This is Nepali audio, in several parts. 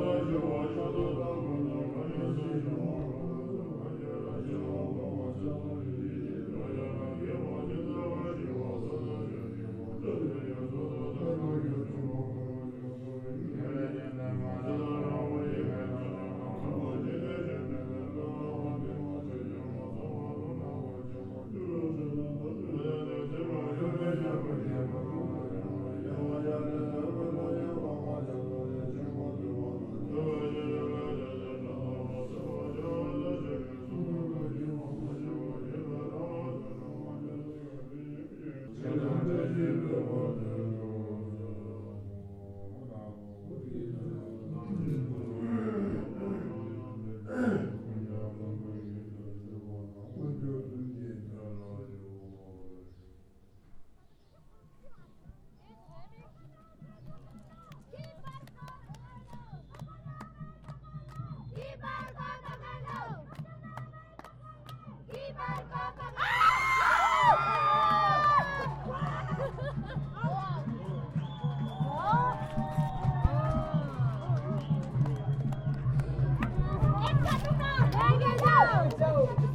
Senhor. Let's go!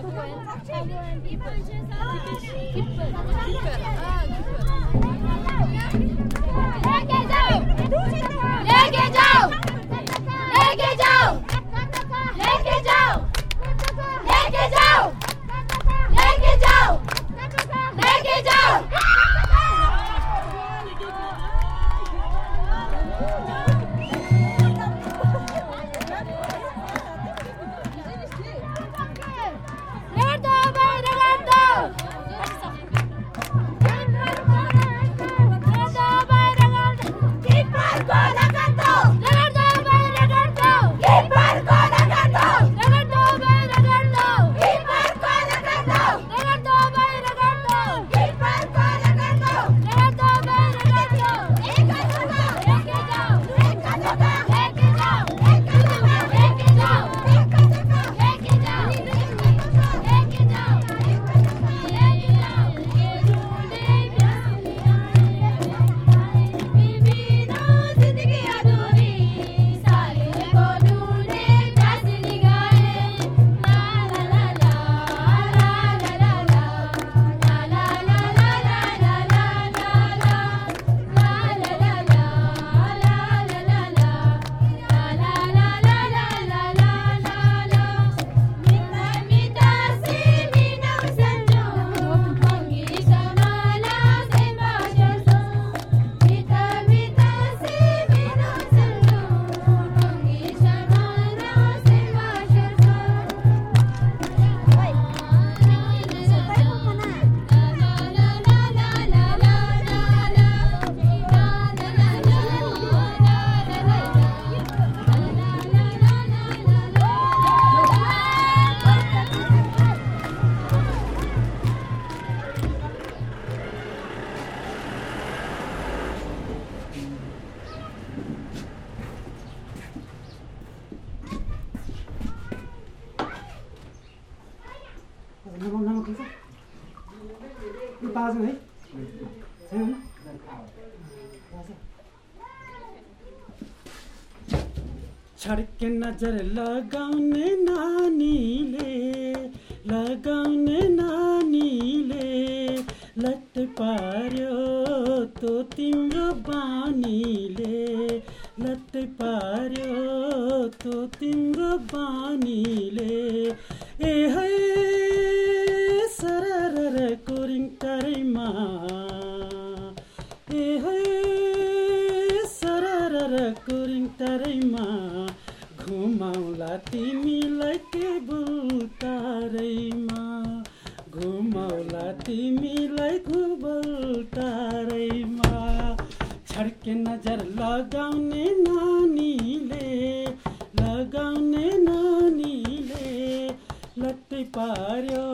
Küpe. Küpe. Küpe. Aa, küpe. ताजु है? छड्के नजर लगाउने नानीले लगाउने नानीले लट पार्यो तो तिम्रो बानीले लट पार्यो तो तिम्रो बानीले घुमाउला तिमीलाई घुबल तारैमा छड्के नजर लगाउने नानीले लगाउने नानीले लट्टै पार्यो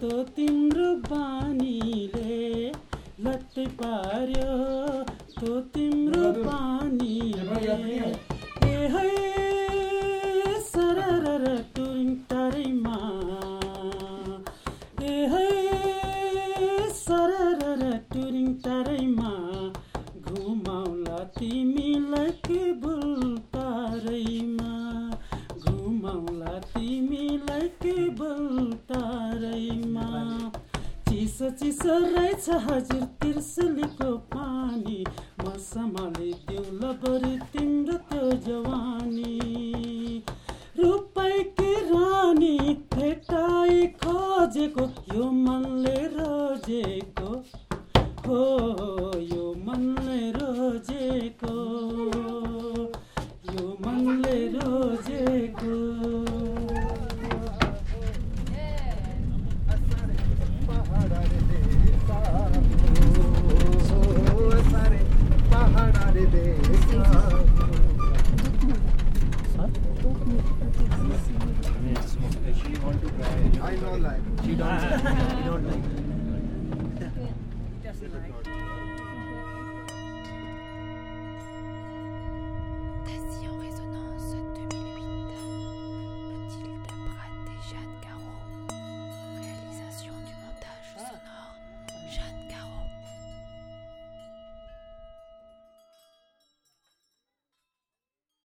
तो तिम्रो बानीले लट्टै पार्यो तो तिम्रो बानीले। ए है रहेछ हजुर तिर्सुलीको पानी म सम्हालिदिउँला बरु तिम्रो त्यो जवानी रुपैकी रानी भेटाइ खोजेको यो मनले रोजेको